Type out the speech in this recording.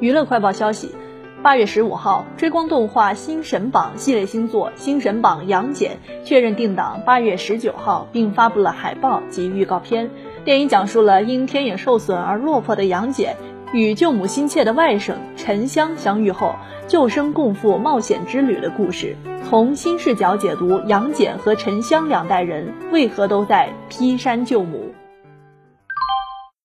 娱乐快报消息八月十五号追光动画新神榜系列新作新神榜杨戬确认定档八月十九号并发布了海报及预告片。电影讲述了因天眼受损而落魄的杨戬与救母心切的外甥沉香相遇后救生共赴冒险之旅的故事。从新视角解读杨戬和沉香两代人为何都在劈山救母。